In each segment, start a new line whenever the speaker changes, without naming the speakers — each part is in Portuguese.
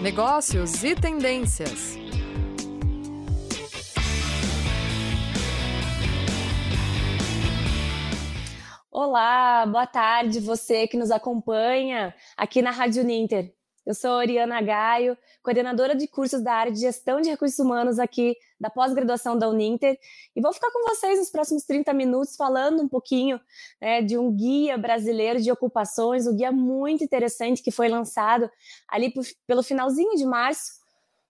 negócios e tendências.
Olá, boa tarde você que nos acompanha aqui na Rádio Ninter. Eu sou Oriana Gaio, coordenadora de cursos da área de gestão de recursos humanos aqui da pós-graduação da Uninter, e vou ficar com vocês nos próximos 30 minutos falando um pouquinho né, de um guia brasileiro de ocupações, um guia muito interessante que foi lançado ali pelo finalzinho de março.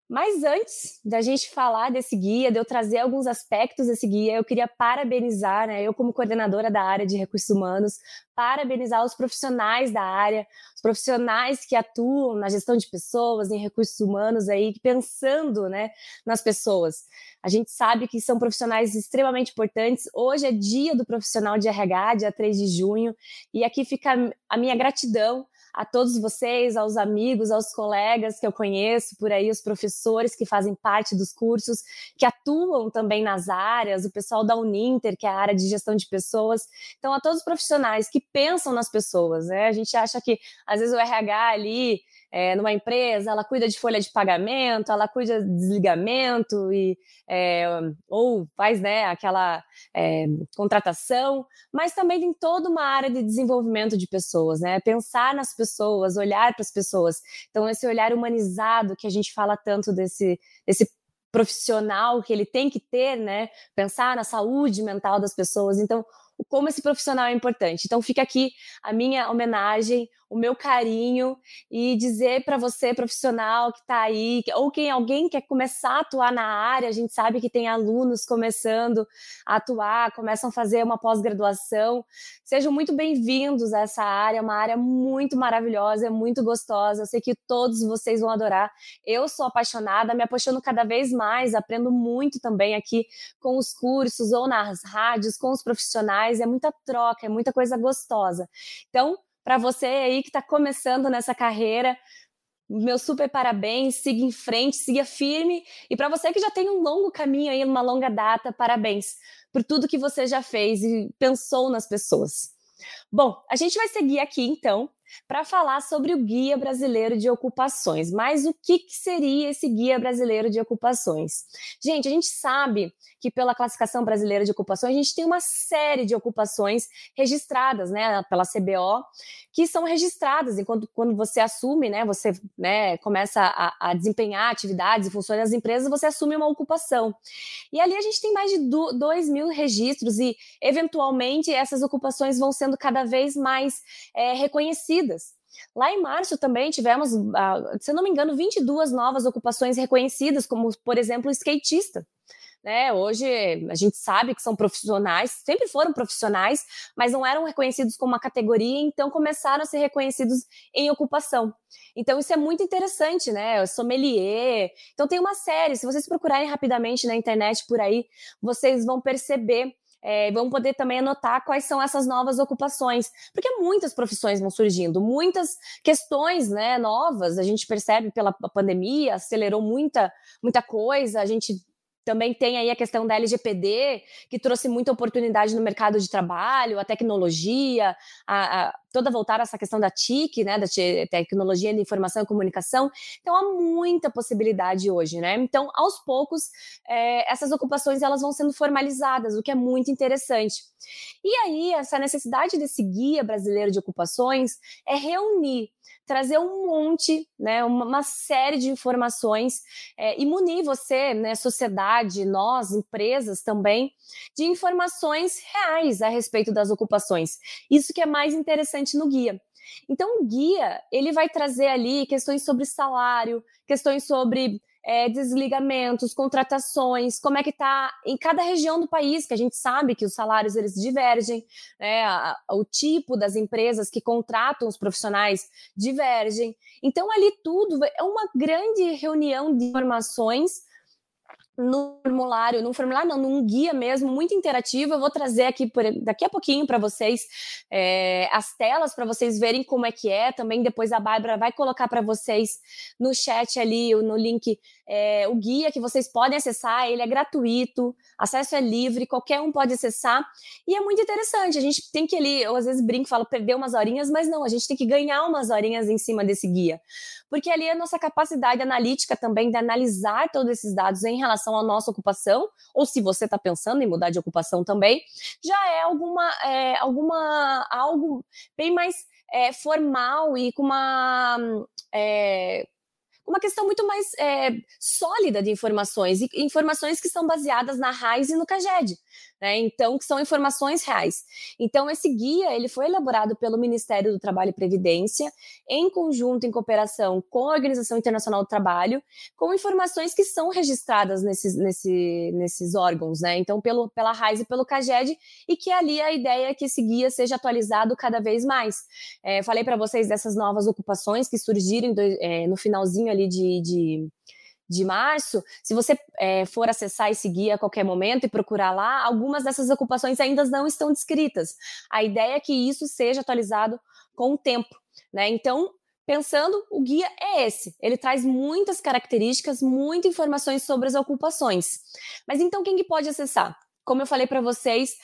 Mas antes da gente falar desse guia, de eu trazer alguns aspectos desse guia, eu queria parabenizar, né, eu como coordenadora da área de recursos humanos, parabenizar os profissionais da área, os profissionais que atuam na gestão de pessoas, em recursos humanos aí, pensando, né, nas pessoas. A gente sabe que são profissionais extremamente importantes. Hoje é dia do profissional de RH, dia 3 de junho, e aqui fica a minha gratidão a todos vocês, aos amigos, aos colegas que eu conheço por aí, os professores que fazem parte dos cursos, que atuam também nas áreas, o pessoal da Uninter, que é a área de gestão de pessoas. Então, a todos os profissionais que pensam nas pessoas, né? A gente acha que às vezes o RH ali é, numa empresa, ela cuida de folha de pagamento, ela cuida de desligamento e é, ou faz né, aquela é, contratação, mas também tem toda uma área de desenvolvimento de pessoas, né? Pensar nas pessoas, olhar para as pessoas. Então, esse olhar humanizado que a gente fala tanto desse, desse profissional que ele tem que ter, né? Pensar na saúde mental das pessoas. Então, como esse profissional é importante. Então, fica aqui a minha homenagem, o meu carinho e dizer para você, profissional que está aí, ou quem alguém quer começar a atuar na área, a gente sabe que tem alunos começando a atuar, começam a fazer uma pós-graduação. Sejam muito bem-vindos a essa área, uma área muito maravilhosa, muito gostosa. Eu sei que todos vocês vão adorar. Eu sou apaixonada, me apaixono cada vez mais, aprendo muito também aqui com os cursos ou nas rádios, com os profissionais. É muita troca, é muita coisa gostosa. Então, para você aí que está começando nessa carreira, meu super parabéns, siga em frente, siga firme. E para você que já tem um longo caminho aí, uma longa data, parabéns por tudo que você já fez e pensou nas pessoas. Bom, a gente vai seguir aqui então para falar sobre o Guia Brasileiro de Ocupações. Mas o que, que, seria esse Guia Brasileiro de Ocupações? Gente, a gente sabe que pela classificação brasileira de ocupações, a gente tem uma série de ocupações registradas, né, pela CBO, que são registradas enquanto quando você assume, né, você né, começa a, a desempenhar atividades e funções das empresas, você assume uma ocupação. E ali a gente tem mais de 2 mil registros e, eventualmente, essas ocupações vão sendo cada vez mais é, reconhecidas reconhecidas. Lá em março também tivemos, ah, se não me engano, 22 novas ocupações reconhecidas, como, por exemplo, skatista. Né? Hoje a gente sabe que são profissionais, sempre foram profissionais, mas não eram reconhecidos como uma categoria, então começaram a ser reconhecidos em ocupação. Então isso é muito interessante, né? Sommelier. Então tem uma série, se vocês procurarem rapidamente na internet por aí, vocês vão perceber é, vamos poder também anotar quais são essas novas ocupações, porque muitas profissões vão surgindo, muitas questões né, novas, a gente percebe pela pandemia, acelerou muita, muita coisa, a gente também tem aí a questão da LGPD, que trouxe muita oportunidade no mercado de trabalho, a tecnologia, a, a toda voltar a essa questão da TIC, né, da tecnologia de informação e comunicação. Então há muita possibilidade hoje, né? Então, aos poucos, é, essas ocupações elas vão sendo formalizadas, o que é muito interessante. E aí, essa necessidade desse guia brasileiro de ocupações é reunir trazer um monte, né, uma, uma série de informações é, e munir você, né, sociedade, nós, empresas também, de informações reais a respeito das ocupações. Isso que é mais interessante no guia. Então, o guia ele vai trazer ali questões sobre salário, questões sobre é, desligamentos, contratações, como é que está em cada região do país, que a gente sabe que os salários eles divergem, né, a, a, o tipo das empresas que contratam os profissionais divergem. Então, ali tudo é uma grande reunião de informações no formulário, num formulário, não, num guia mesmo, muito interativo. Eu vou trazer aqui por, daqui a pouquinho para vocês é, as telas para vocês verem como é que é. Também depois a Bárbara vai colocar para vocês no chat ali, no link, é, o guia que vocês podem acessar. Ele é gratuito, acesso é livre, qualquer um pode acessar. E é muito interessante. A gente tem que ali, eu às vezes brinco, falo perder umas horinhas, mas não, a gente tem que ganhar umas horinhas em cima desse guia. Porque ali é a nossa capacidade analítica também de analisar todos esses dados em relação à nossa ocupação, ou se você está pensando em mudar de ocupação também, já é alguma, é, alguma algo bem mais é, formal e com uma é, uma questão muito mais é, sólida de informações, e informações que são baseadas na RAIS e no CAGED né? Então, que são informações reais. Então, esse guia ele foi elaborado pelo Ministério do Trabalho e Previdência, em conjunto, em cooperação com a Organização Internacional do Trabalho, com informações que são registradas nesses, nesse, nesses órgãos, né? Então, pelo, pela RAIS e pelo CAGED, e que ali a ideia é que esse guia seja atualizado cada vez mais. É, falei para vocês dessas novas ocupações que surgiram do, é, no finalzinho ali de, de de março, se você é, for acessar esse guia a qualquer momento e procurar lá, algumas dessas ocupações ainda não estão descritas. A ideia é que isso seja atualizado com o tempo, né? Então, pensando, o guia é esse. Ele traz muitas características, muitas informações sobre as ocupações. Mas então, quem que pode acessar? Como eu falei para vocês,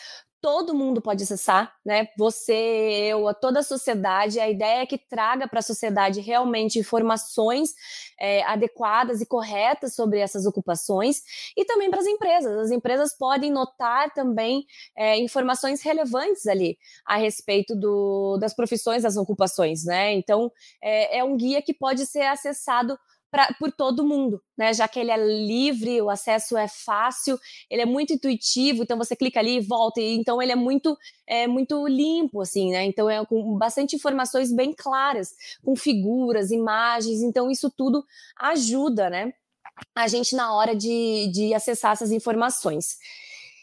todo mundo pode acessar, né? Você, eu, toda a sociedade. A ideia é que traga para a sociedade realmente informações é, adequadas e corretas sobre essas ocupações e também para as empresas. As empresas podem notar também é, informações relevantes ali a respeito do, das profissões, das ocupações, né? Então, é, é um guia que pode ser acessado pra, por todo mundo, né? Já que ele é livre, o acesso é fácil, ele é muito intuitivo, então você clica ali e volta, e, então ele é muito, é muito limpo, assim, né? Então é com bastante informações bem claras, com figuras, imagens, então isso tudo ajuda, né? A gente na hora de, de acessar essas informações.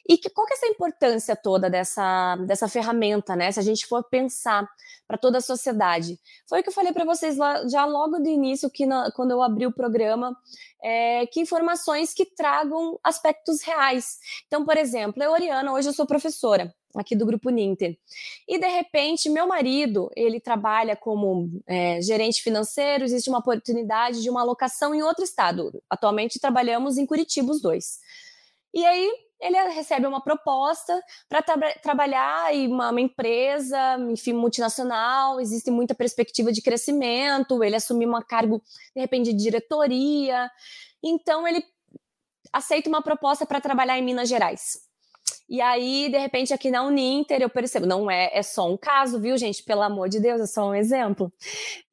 E que, qual que é essa importância toda dessa, dessa ferramenta, né? Se a gente for pensar para toda a sociedade. Foi o que eu falei para vocês lá, já logo do início, que na, quando eu abri o programa, é, que informações que tragam aspectos reais. Então, por exemplo, eu, Oriana, hoje eu sou professora aqui do Grupo Ninter. E, de repente, meu marido, ele trabalha como é, gerente financeiro, existe uma oportunidade de uma alocação em outro estado. Atualmente, trabalhamos em Curitiba os dois. E aí, ele recebe uma proposta para tra trabalhar em uma, uma, empresa, enfim, multinacional, existe muita perspectiva de crescimento, ele assumir uma cargo, de repente, de diretoria. Então, ele aceita uma proposta para trabalhar em Minas Gerais. E aí, de repente, aqui na Uninter, eu percebo, não é, é só um caso, viu, gente? Pelo amor de Deus, é só um exemplo.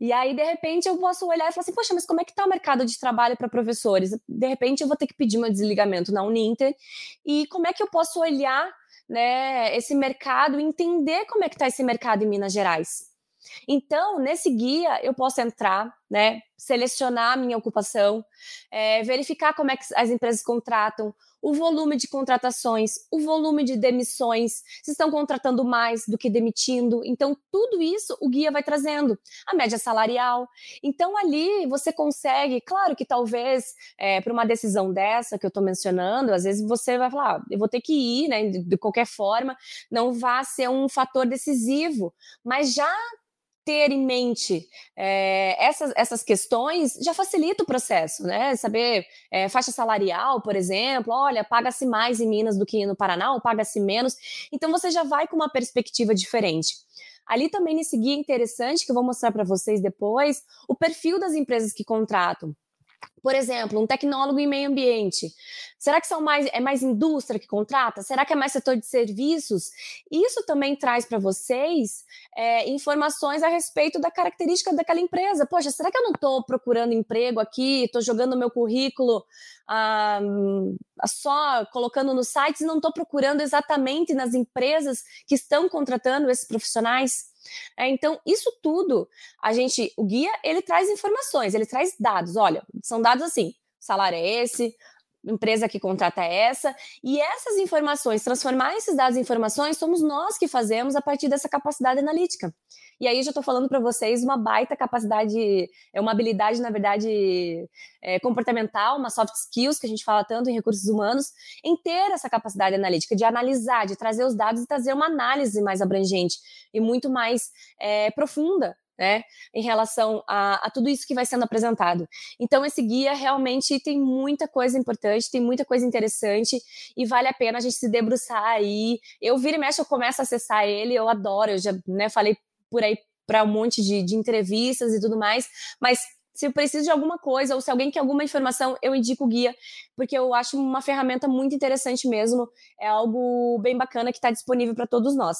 E aí, de repente, eu posso olhar e falar assim, poxa, mas como é que está o mercado de trabalho para professores? De repente, eu vou ter que pedir meu desligamento na Uninter. E como é que eu posso olhar né, esse mercado e entender como é que está esse mercado em Minas Gerais? Então, nesse guia, eu posso entrar, né, selecionar a minha ocupação, é, verificar como é que as empresas contratam, o volume de contratações, o volume de demissões, se estão contratando mais do que demitindo. Então, tudo isso o guia vai trazendo. A média salarial. Então, ali você consegue, claro que talvez é, para uma decisão dessa que eu estou mencionando, às vezes você vai falar, ah, eu vou ter que ir, né? De, de qualquer forma, não vai ser um fator decisivo. Mas já ter em mente é, essas, essas questões já facilita o processo, né? Saber é, faixa salarial, por exemplo, olha, paga-se mais em Minas do que no Paraná, ou paga-se menos. Então você já vai com uma perspectiva diferente. Ali também nesse guia interessante que eu vou mostrar para vocês depois, o perfil das empresas que contratam. Por exemplo, um tecnólogo em meio ambiente. Será que são mais é mais indústria que contrata? Será que é mais setor de serviços? Isso também traz para vocês é, informações a respeito da característica daquela empresa. Poxa, será que eu não estou procurando emprego aqui? Estou jogando meu currículo ah, só colocando nos sites e não estou procurando exatamente nas empresas que estão contratando esses profissionais? É, então, isso tudo, a gente, o guia, ele traz informações, ele traz dados. Olha, são dados assim: salário é esse, empresa que contrata é essa, e essas informações, transformar esses dados em informações, somos nós que fazemos a partir dessa capacidade analítica. E aí já estou falando para vocês uma baita capacidade, é uma habilidade, na verdade, é, comportamental, uma soft skills que a gente fala tanto em recursos humanos, em ter essa capacidade analítica, de analisar, de trazer os dados e trazer uma análise mais abrangente e muito mais é, profunda né, em relação a, a, tudo isso que vai sendo apresentado. Então, esse guia realmente tem muita coisa importante, tem muita coisa interessante e vale a pena a gente se debruçar aí. Eu vira e mexe, eu começo a acessar ele, eu adoro, eu já né, falei por aí para um monte de, de entrevistas e tudo mais, mas se eu preciso de alguma coisa ou se alguém quer alguma informação, eu indico o guia, porque eu acho uma ferramenta muito interessante mesmo, é algo bem bacana que está disponível para todos nós.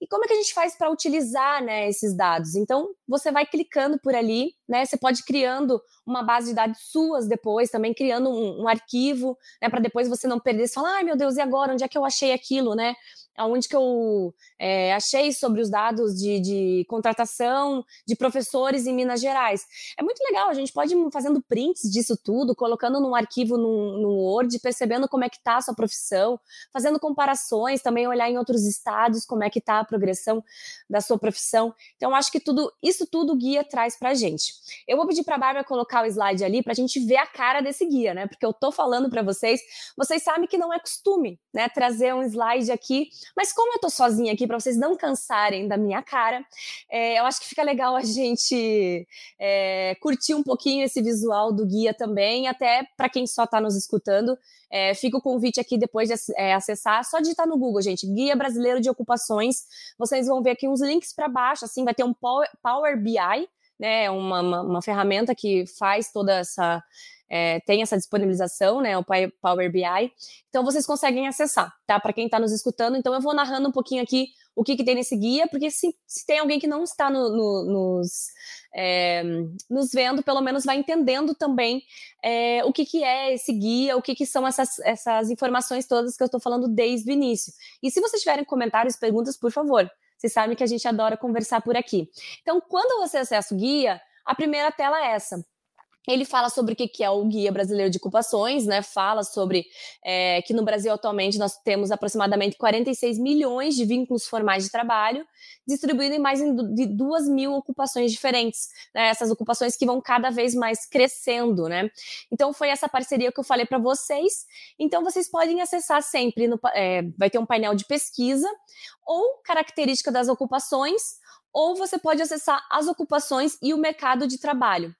E como é que a gente faz para utilizar né, esses dados? Então, você vai clicando por ali, né? Você pode criando uma base de dados suas depois, também criando um, um arquivo, né? Para depois você não perder, você falar, ai meu Deus, e agora? Onde é que eu achei aquilo, né? Aonde que eu é, achei sobre os dados de, de, contratação de professores em Minas Gerais. É muito legal, a gente pode ir fazendo prints disso tudo, colocando num arquivo no, no Word, percebendo como é que está a sua profissão, fazendo comparações, também olhar em outros estados como é que está a progressão da sua profissão. Então, acho que tudo isso tudo o guia traz para a gente. Eu vou pedir para a Bárbara colocar o slide ali para a gente ver a cara desse guia, né? Porque eu estou falando para vocês, vocês sabem que não é costume, né? Trazer um slide aqui, mas como eu estou sozinha aqui para vocês não cansarem da minha cara. É, eu acho que fica legal a gente é, curtir um pouquinho esse visual do guia também, até para quem só está nos escutando. É, fica o convite aqui depois de é, acessar, só digitar no Google, gente, Guia Brasileiro de Ocupações. Vocês vão ver aqui uns links para baixo, assim, vai ter um Power, Power BI, né, uma, uma, uma ferramenta que faz toda essa é, tem essa disponibilização, né, o Power BI. Então vocês conseguem acessar, tá? Para quem está nos escutando. Então eu vou narrando um pouquinho aqui o que, que tem nesse guia, porque se, se tem alguém que não está no, no, nos, é, nos vendo, pelo menos vai entendendo também é, o que, que é esse guia, o que, que são essas, essas informações todas que eu estou falando desde o início. E se vocês tiverem comentários, perguntas, por favor. Vocês sabem que a gente adora conversar por aqui. Então, quando você acessa o guia, a primeira tela é essa. Ele fala sobre o que é o Guia Brasileiro de Ocupações, né? Fala sobre é, que no Brasil atualmente nós temos aproximadamente 46 milhões de vínculos formais de trabalho, distribuído em mais de duas mil ocupações diferentes. Né? Essas ocupações que vão cada vez mais crescendo, né? Então foi essa parceria que eu falei para vocês. Então vocês podem acessar sempre, no, é, vai ter um painel de pesquisa ou característica das ocupações, ou você pode acessar as ocupações e o mercado de trabalho.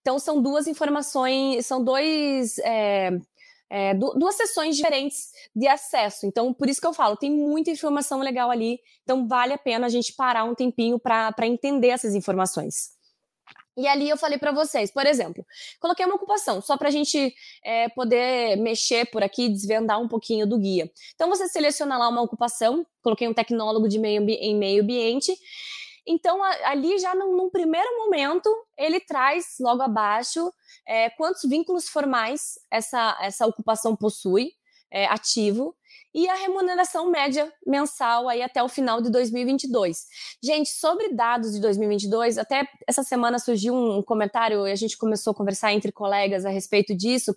Então, são duas informações, são dois. É, é, duas sessões diferentes de acesso. Então, por isso que eu falo, tem muita informação legal ali. Então, vale a pena a gente parar um tempinho para entender essas informações. E ali eu falei para vocês, por exemplo, coloquei uma ocupação, só para a gente é, poder mexer por aqui, desvendar um pouquinho do guia. Então, você seleciona lá uma ocupação, coloquei um tecnólogo de meio, em meio ambiente, então, ali já num, num, primeiro momento, ele traz logo abaixo é, quantos vínculos formais essa, essa ocupação possui, é, ativo, e a remuneração média mensal aí até o final de 2022. Gente, sobre dados de 2022, até essa semana surgiu um comentário e a gente começou a conversar entre colegas a respeito disso,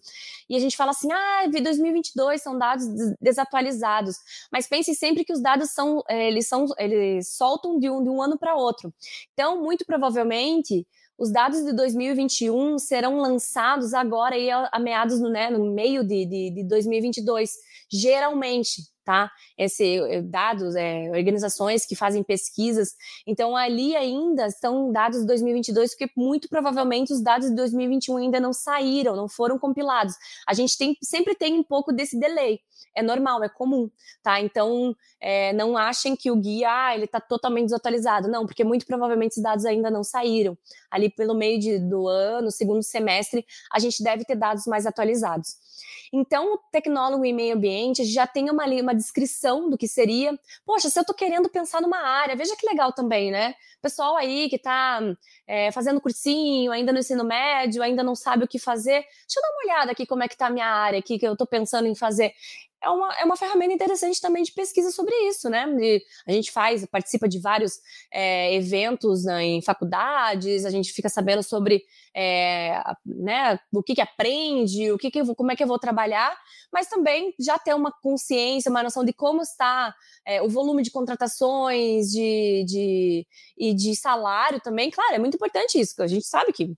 e a gente fala assim: "Ah, 2022 são dados desatualizados". Mas pense sempre que os dados são eles são eles soltam de um, de um ano para outro. Então, muito provavelmente os dados de 2021 serão lançados agora aí a, meados no, né, no meio de, de, de 2022, geralmente, tá? Esse eh, dados, é, organizações que fazem pesquisas, então ali ainda são dados de 2022, porque muito provavelmente os dados de 2021 ainda não saíram, não foram compilados. A gente tem, sempre tem um pouco desse delay é normal, é comum, tá? Então, é, não achem que o guia, ah, ele está totalmente desatualizado. Não, porque muito provavelmente os dados ainda não saíram. Ali pelo meio de, do ano, segundo semestre, a gente deve ter dados mais atualizados. Então, o tecnólogo em meio ambiente já tem uma, uma descrição do que seria. Poxa, se eu estou querendo pensar numa área, veja que legal também, né? Pessoal aí que está é, fazendo cursinho, ainda no ensino médio, ainda não sabe o que fazer. Deixa eu dar uma olhada aqui como é que está a minha área aqui, que eu estou pensando em fazer é uma, é uma ferramenta interessante também de pesquisa sobre isso, né? De, a gente faz, participa de vários é, eventos né, em faculdades, a gente fica sabendo sobre é, né, o que, que aprende, o que, que como é que eu vou trabalhar, mas também já ter uma consciência, uma noção de como está é, o volume de contratações de, de, e de salário também. Claro, é muito importante isso, a gente sabe que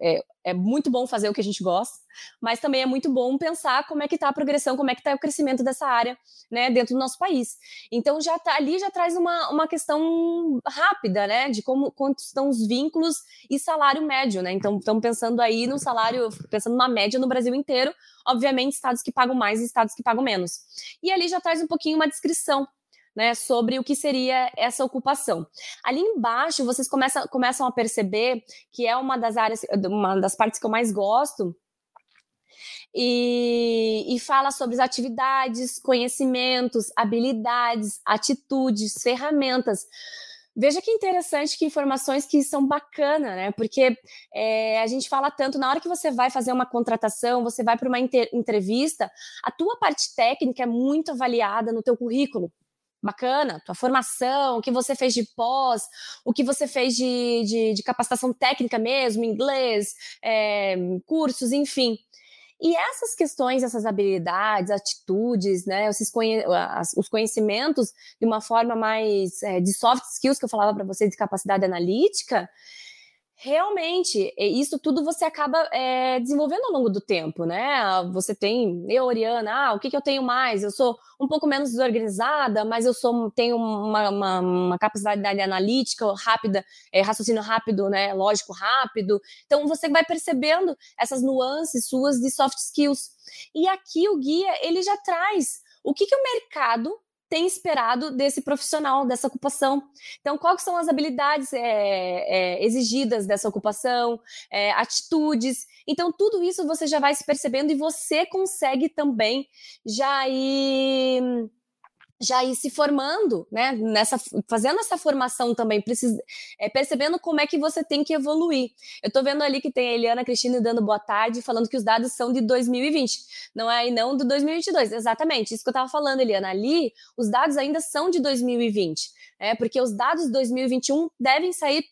é, é, muito bom fazer o que a gente gosta, mas também é muito bom pensar como é que está a progressão, como é que está o crescimento dessa área né, dentro do nosso país. Então já tá, ali já traz uma, uma questão rápida, né? De como quantos estão os vínculos e salário médio, né? Então estamos pensando aí no salário, pensando numa média no Brasil inteiro, obviamente estados que pagam mais e estados que pagam menos. E ali já traz um pouquinho uma descrição né, sobre o que seria essa ocupação. Ali embaixo, vocês começam, começam a perceber que é uma das áreas, uma das partes que eu mais gosto, e, e, fala sobre as atividades, conhecimentos, habilidades, atitudes, ferramentas. Veja que interessante, que informações que são bacanas, né? Porque é, a gente fala tanto, na hora que você vai fazer uma contratação, você vai para uma entrevista, a tua parte técnica é muito avaliada no teu currículo bacana, tua formação, o que você fez de pós, o que você fez de, de, de capacitação técnica mesmo, inglês, é, cursos, enfim. E essas questões, essas habilidades, atitudes, né, esses conhe os conhecimentos de uma forma mais é, de soft skills que eu falava para vocês de capacidade analítica, Realmente, isso tudo você acaba é, desenvolvendo ao longo do tempo, né? Você tem, eu, Oriana, ah, o que, que eu tenho mais? Eu sou um pouco menos desorganizada, mas eu sou, tenho uma, uma, uma capacidade analítica rápida, é, raciocínio rápido, né? Lógico rápido. Então, você vai percebendo essas nuances suas de soft skills. E aqui o guia, ele já traz o que, que o mercado tem esperado desse profissional, dessa ocupação. Então, quais são as habilidades é, é, exigidas dessa ocupação, é, atitudes. Então, tudo isso você já vai se percebendo e você consegue também já ir já ir se formando, né? Nessa, fazendo essa formação também, precisa, é, percebendo como é que você tem que evoluir. Eu estou vendo ali que tem a Eliana Cristina dando boa tarde, falando que os dados são de 2020, não é e não do 2022. Exatamente, isso que eu estava falando, Eliana. Ali, os dados ainda são de 2020 é, porque os dados de 2021 devem sair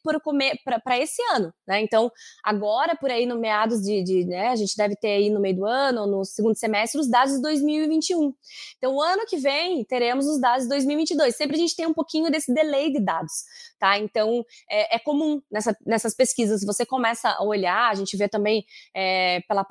para esse ano, né? Então, agora, por aí no meados de, de né, a gente deve ter aí no meio do ano, no segundo semestre, os dados de 2021. Então, o ano que vem, teremos os dados de 2022. Sempre a gente tem um pouquinho desse delay de dados, tá? Então, é, é comum nessa, nessas pesquisas, você começa a olhar, a gente vê também é, pela,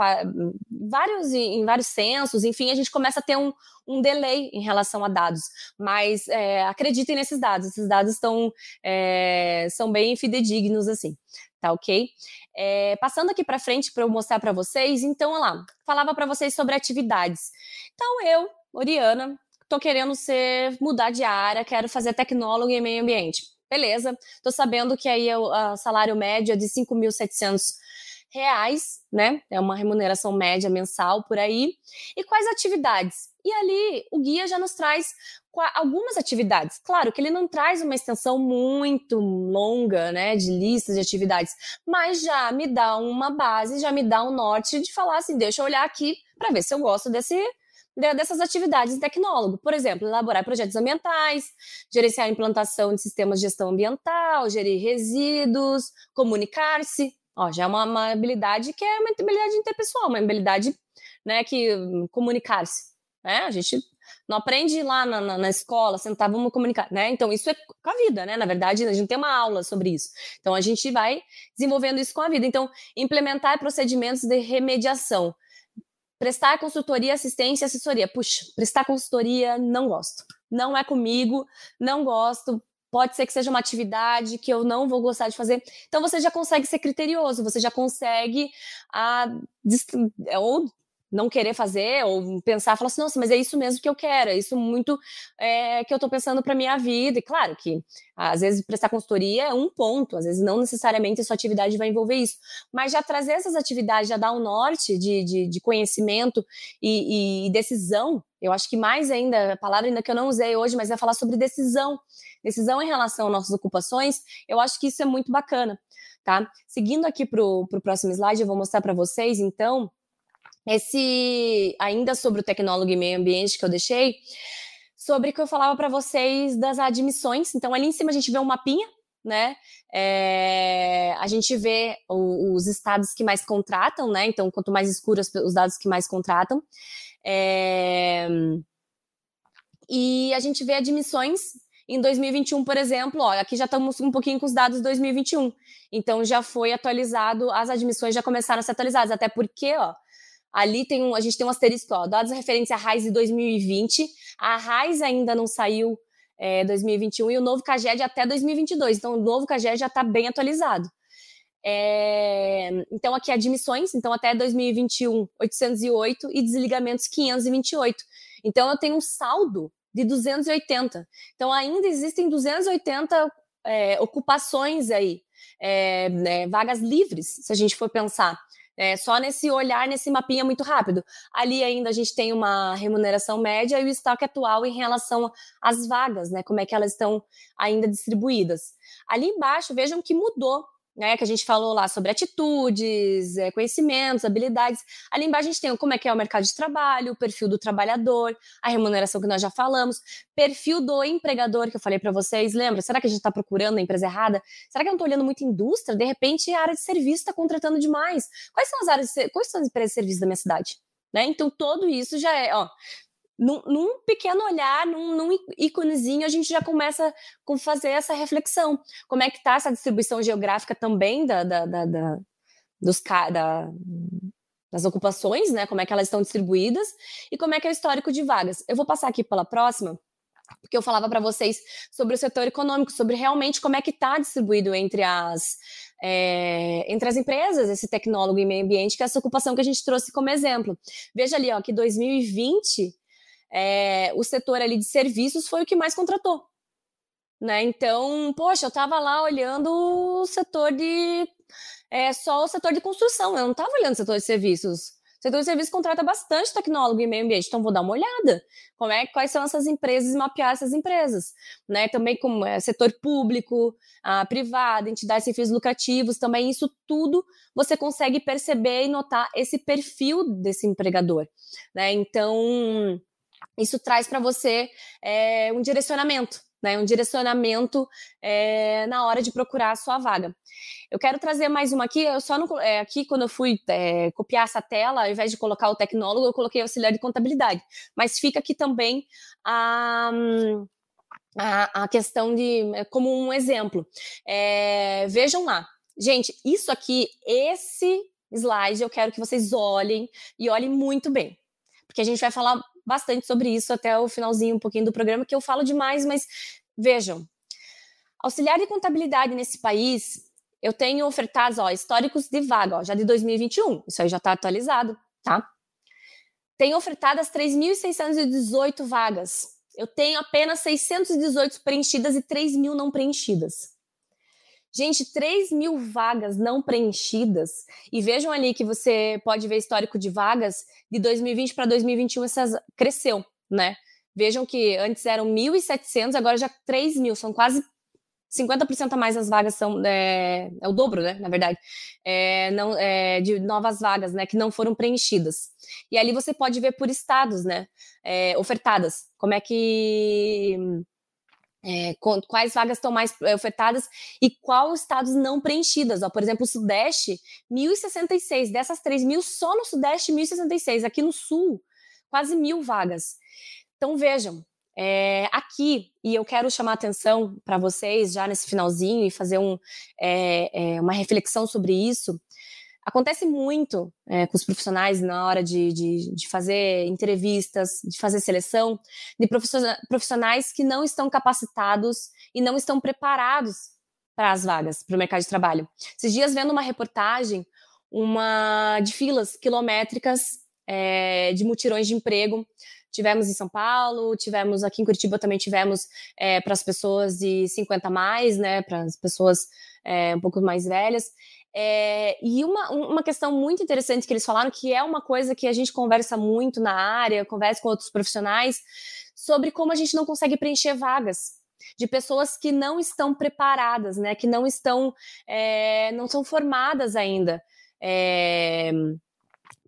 vários, em vários censos, enfim, a gente começa a ter um, um delay em relação a dados. Mas é, acreditem nesses dados, esses dados estão é, são bem fidedignos assim, tá ok? É, passando aqui para frente para eu mostrar para vocês, então, olha lá, falava para vocês sobre atividades. Então, eu, Oriana, tô querendo ser mudar de área, quero fazer tecnólogo em meio ambiente. Beleza, tô sabendo que aí o salário médio é de 5.700 reais, né? É uma remuneração média mensal por aí. E quais atividades? E ali o guia já nos traz algumas atividades. Claro que ele não traz uma extensão muito longa, né, de listas de atividades, mas já me dá uma base, já me dá um norte de falar assim, deixa eu olhar aqui para ver se eu gosto desse dessas atividades de tecnólogo. Por exemplo, elaborar projetos ambientais, gerenciar a implantação de sistemas de gestão ambiental, gerir resíduos, comunicar-se, Ó, já é uma, uma, habilidade que é uma habilidade interpessoal, uma habilidade né, que hum, comunicar-se. Né? A gente não aprende lá na, na, na, escola, sentar, vamos comunicar, né? Então, isso é com a vida, né? Na verdade, a gente tem uma aula sobre isso. Então, a gente vai desenvolvendo isso com a vida. Então, implementar procedimentos de remediação. Prestar consultoria, assistência e assessoria. Puxa, prestar consultoria, não gosto. Não é comigo, não gosto pode ser que seja uma atividade que eu não vou gostar de fazer. Então você já consegue ser criterioso, você já consegue a, ah, ou não querer fazer ou pensar, falar assim, nossa, mas é isso mesmo que eu quero, é isso muito é, que eu estou pensando para minha vida. E claro que às vezes prestar consultoria é um ponto, às vezes não necessariamente a sua atividade vai envolver isso, mas já trazer essas atividades, já dar um norte de, de, de conhecimento e, e, decisão. Eu acho que mais ainda, a palavra ainda que eu não usei hoje, mas é falar sobre decisão, decisão em relação às nossas ocupações. Eu acho que isso é muito bacana, tá? Seguindo aqui para o próximo slide, eu vou mostrar para vocês, então, esse ainda sobre o tecnólogo e meio ambiente que eu deixei, sobre que eu falava para vocês das admissões. Então, ali em cima a gente vê um mapinha, né? É, a gente vê o, os estados que mais contratam, né? Então, quanto mais escuros os dados que mais contratam. É, e a gente vê admissões em 2021, por exemplo, ó, aqui já estamos um pouquinho com os dados de 2021. Então já foi atualizado, as admissões já começaram a ser atualizadas, até porque, ó, ali tem um, a gente tem um asterisco, ó, dados referentes à RAIS de 2020. A RAIS ainda não saiu é, 2021 e o novo CAGED até 2022. Então o novo CAGED já está bem atualizado. É, então, aqui admissões, então até 2021, 808 e desligamentos 528. Então, eu tenho um saldo de 280. Então, ainda existem 280 é, ocupações aí, é, né, vagas livres, se a gente for pensar. É, só nesse olhar, nesse mapinha muito rápido. Ali ainda a gente tem uma remuneração média e o estoque atual em relação às vagas, né? Como é que elas estão ainda distribuídas. Ali embaixo, vejam que mudou né, que a gente falou lá sobre atitudes, é, conhecimentos, habilidades. Ali embaixo a gente tem como é que é o mercado de trabalho, o perfil do trabalhador, a remuneração que nós já falamos, perfil do empregador que eu falei para vocês. Lembra? Será que a gente está procurando a empresa errada? Será que eu não estou olhando muito indústria? De repente a área de serviço está contratando demais. Quais são as áreas, de, quais são as empresas de serviço da minha cidade? Né? Então, tudo isso já é, ó, num, num, pequeno olhar, num, num íconezinho, a gente já começa a fazer essa reflexão. Como é que está essa distribuição geográfica também da, da, da, da dos, da, das ocupações, né? Como é que elas estão distribuídas e como é que é o histórico de vagas. Eu vou passar aqui pela próxima, porque eu falava para vocês sobre o setor econômico, sobre realmente como é que está distribuído entre as é, entre as empresas esse tecnólogo e meio ambiente, que é essa ocupação que a gente trouxe como exemplo. Veja ali, ó, que 2020 é, o setor ali de serviços foi o que mais contratou. Né? Então, poxa, eu estava lá olhando o setor de. É, só o setor de construção, eu não estava olhando o setor de serviços. O setor de serviços contrata bastante tecnólogo e meio ambiente, então vou dar uma olhada. Como é, quais são essas empresas e mapear essas empresas. Né? Também como é, setor público, a privado, entidades sem fins lucrativos, também isso tudo você consegue perceber e notar esse perfil desse empregador. Né? Então, isso traz para você é, um direcionamento, né? Um direcionamento é, na hora de procurar a sua vaga. Eu quero trazer mais uma aqui. Eu só não, é, aqui quando eu fui é, copiar essa tela, ao invés de colocar o tecnólogo, eu coloquei auxiliar de contabilidade. Mas fica aqui também a a, a questão de como um exemplo. É, vejam lá, gente, isso aqui, esse slide, eu quero que vocês olhem e olhem muito bem, porque a gente vai falar bastante sobre isso até o finalzinho um pouquinho do programa, que eu falo demais, mas vejam. Auxiliar de contabilidade nesse país, eu tenho ofertados, ó, históricos de vaga, ó, já de 2021, isso aí já está atualizado, tá? Tenho ofertadas 3.618 vagas. Eu tenho apenas 618 preenchidas e 3 mil não preenchidas. Gente, 3 mil vagas não preenchidas. E vejam ali que você pode ver histórico de vagas de 2020 para 2021, essas cresceu, né? Vejam que antes eram 1.700, agora já 3 mil, são quase 50% a mais as vagas são é, é, o dobro, né? Na verdade, é, não, é, de novas vagas, né? Que não foram preenchidas. E ali você pode ver por estados, né? É, ofertadas. Como é que é, quais vagas estão mais é, ofertadas e quais estados não preenchidas. Ó, por exemplo, o Sudeste, 1.066. Dessas 3 mil, só no Sudeste, 1.066. Aqui no Sul, quase mil vagas. Então, vejam, é, aqui, e eu quero chamar atenção para vocês já nesse finalzinho e fazer um, é, é, uma reflexão sobre isso. Acontece muito é, com os profissionais na hora de, de, de, fazer entrevistas, de fazer seleção, de profissionais que não estão capacitados e não estão preparados para as vagas, para o mercado de trabalho. Esses dias, vendo uma reportagem uma de filas quilométricas é, de mutirões de emprego. Tivemos em São Paulo, tivemos aqui em Curitiba também tivemos é, para as pessoas de 50 mais, né, para as pessoas é, um pouco mais velhas. É, e uma, uma questão muito interessante que eles falaram, que é uma coisa que a gente conversa muito na área, conversa com outros profissionais, sobre como a gente não consegue preencher vagas de pessoas que não estão preparadas, né, que não estão, é, não são formadas ainda. É,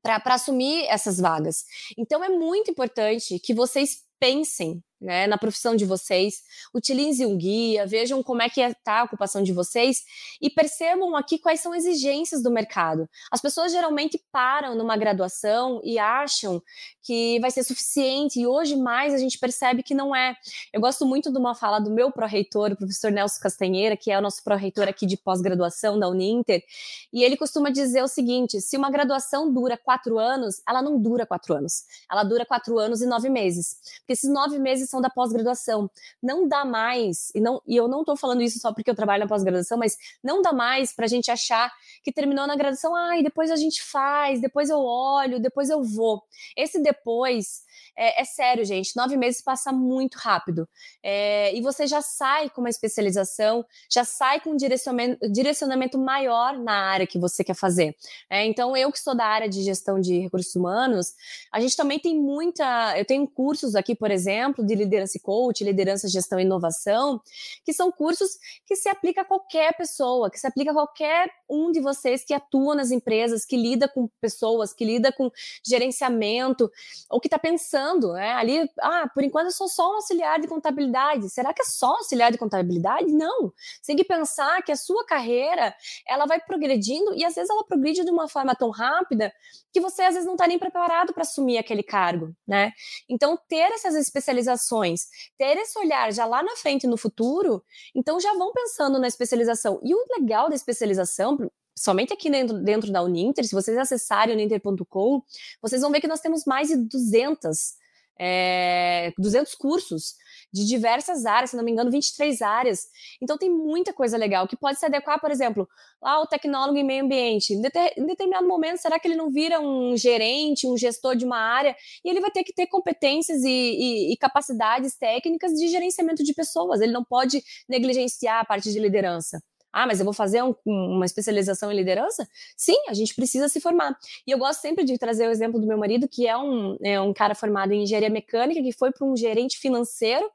para assumir essas vagas. Então é muito importante que vocês pensem né, na profissão de vocês, utilizem um guia, vejam como é que está a ocupação de vocês e percebam aqui quais são as exigências do mercado. As pessoas geralmente param numa graduação e acham que vai ser suficiente e hoje mais a gente percebe que não é. Eu gosto muito de uma fala do meu pró-reitor, o professor Nelson Castanheira, que é o nosso pró-reitor aqui de pós-graduação da Uninter, e ele costuma dizer o seguinte, se uma graduação dura quatro anos, ela não dura quatro anos, ela dura quatro anos e nove meses, porque esses nove meses da pós-graduação. Não dá mais, e, não, e eu não estou falando isso só porque eu trabalho na pós-graduação, mas não dá mais para a gente achar que terminou na graduação, ai, ah, depois a gente faz, depois eu olho, depois eu vou. Esse depois é, é, sério, gente, nove meses passa muito rápido. É, e você já sai com uma especialização, já sai com um direcionamento, direcionamento maior na área que você quer fazer. É, então, eu que sou da área de gestão de recursos humanos, a gente também tem muita. Eu tenho cursos aqui, por exemplo, de liderança e coach, liderança, gestão e inovação, que são cursos que se aplica a qualquer pessoa, que se aplica a qualquer um de vocês que atua nas empresas, que lida com pessoas, que lida com gerenciamento, ou que está pensando, né? Ali, ah, por enquanto eu sou só um auxiliar de contabilidade. Será que é só auxiliar de contabilidade? Não. Você tem que pensar que a sua carreira ela vai progredindo e às vezes ela progride de uma forma tão rápida que você às vezes não está nem preparado para assumir aquele cargo, né? Então, ter essas especializações, ter esse olhar já lá na frente no futuro, então já vão pensando na especialização. E o legal da especialização, somente aqui dentro, dentro da Uninter, se vocês acessarem uninter.com, vocês vão ver que nós temos mais de 200 é, 200 cursos de diversas áreas, se não me engano, 23 áreas. Então tem muita coisa legal que pode se adequar, por exemplo, lá o tecnólogo em meio ambiente. Em, em determinado momento, será que ele não vira um gerente, um gestor de uma área e ele vai ter que ter competências e, e, e capacidades técnicas de gerenciamento de pessoas? Ele não pode negligenciar a parte de liderança. Ah, mas eu vou fazer um, uma especialização em liderança? Sim, a gente precisa se formar. E eu gosto sempre de trazer o exemplo do meu marido, que é um, é um cara formado em engenharia mecânica, que foi para um gerente financeiro,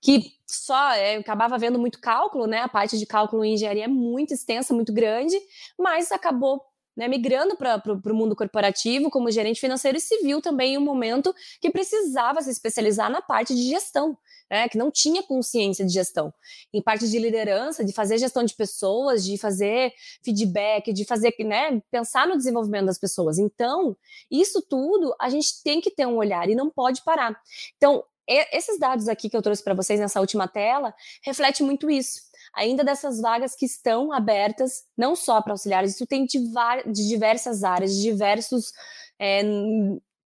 que só é, acabava vendo muito cálculo, né? A parte de cálculo em engenharia é muito extensa, muito grande, mas acabou né, migrando para o mundo corporativo como gerente financeiro e se viu também em um momento que precisava se especializar na parte de gestão né, que não tinha consciência de gestão. Em parte de liderança, de fazer gestão de pessoas, de fazer feedback, de fazer, né, pensar no desenvolvimento das pessoas. Então, isso tudo a gente tem que ter um olhar e não pode parar. Então, esses dados aqui que eu trouxe para vocês nessa última tela reflete muito isso. Ainda dessas vagas que estão abertas, não só para auxiliares, isso tem de, de diversas áreas, de diversos é,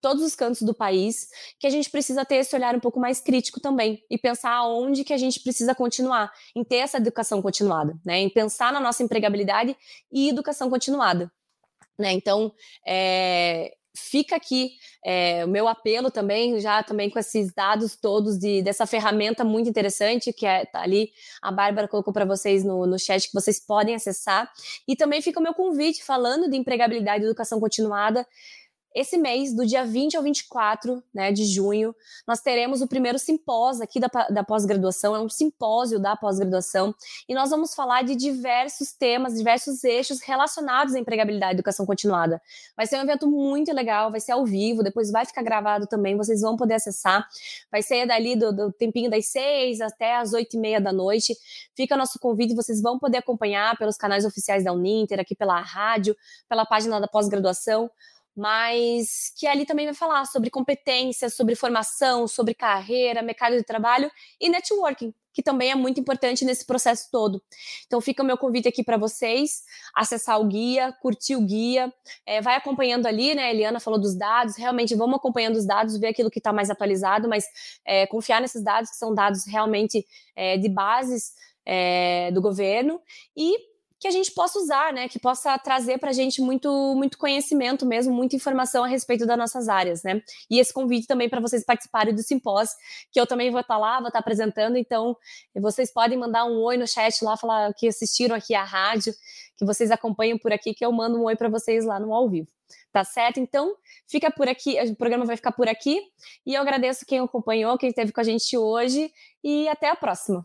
todos os cantos do país, que a gente precisa ter esse olhar um pouco mais crítico também e pensar onde que a gente precisa continuar, em ter essa educação continuada, né? Em pensar na nossa empregabilidade e educação continuada, né? Então, é, fica aqui é, o meu apelo também, já também com esses dados todos de, dessa ferramenta muito interessante que é tá ali, a Bárbara colocou para vocês no, no chat que vocês podem acessar. E também fica o meu convite falando de empregabilidade e educação continuada. Esse mês, do dia 20 ao 24 né, de junho, nós teremos o primeiro simpósio aqui da, da pós-graduação, é um simpósio da pós-graduação, e nós vamos falar de diversos temas, diversos eixos relacionados à empregabilidade e educação continuada. Vai ser um evento muito legal, vai ser ao vivo, depois vai ficar gravado também, vocês vão poder acessar. Vai ser dali do, do tempinho das seis até as oito e meia da noite. Fica nosso convite, vocês vão poder acompanhar pelos canais oficiais da Uninter, aqui pela rádio, pela página da pós-graduação mas que ali também vai falar sobre competências, sobre formação, sobre carreira, mercado de trabalho e networking, que também é muito importante nesse processo todo. Então fica o meu convite aqui para vocês, acessar o guia, curtir o guia, é, vai acompanhando ali, né? A Eliana falou dos dados, realmente vamos acompanhando os dados, ver aquilo que está mais atualizado, mas é, confiar nesses dados que são dados realmente é, de bases do governo e que a gente possa usar, né? Que possa trazer para a gente muito, muito conhecimento mesmo, muita informação a respeito das nossas áreas, né? E esse convite também para vocês participarem do simpósio, que eu também vou estar tá lá, vou estar tá apresentando, então vocês podem mandar um oi no chat lá, falar que assistiram aqui a rádio, que vocês acompanham por aqui, que eu mando um oi para vocês lá no ao vivo. Tá certo? Então, fica por aqui, o programa vai ficar por aqui, e eu agradeço quem acompanhou, quem esteve com a gente hoje, e até a próxima.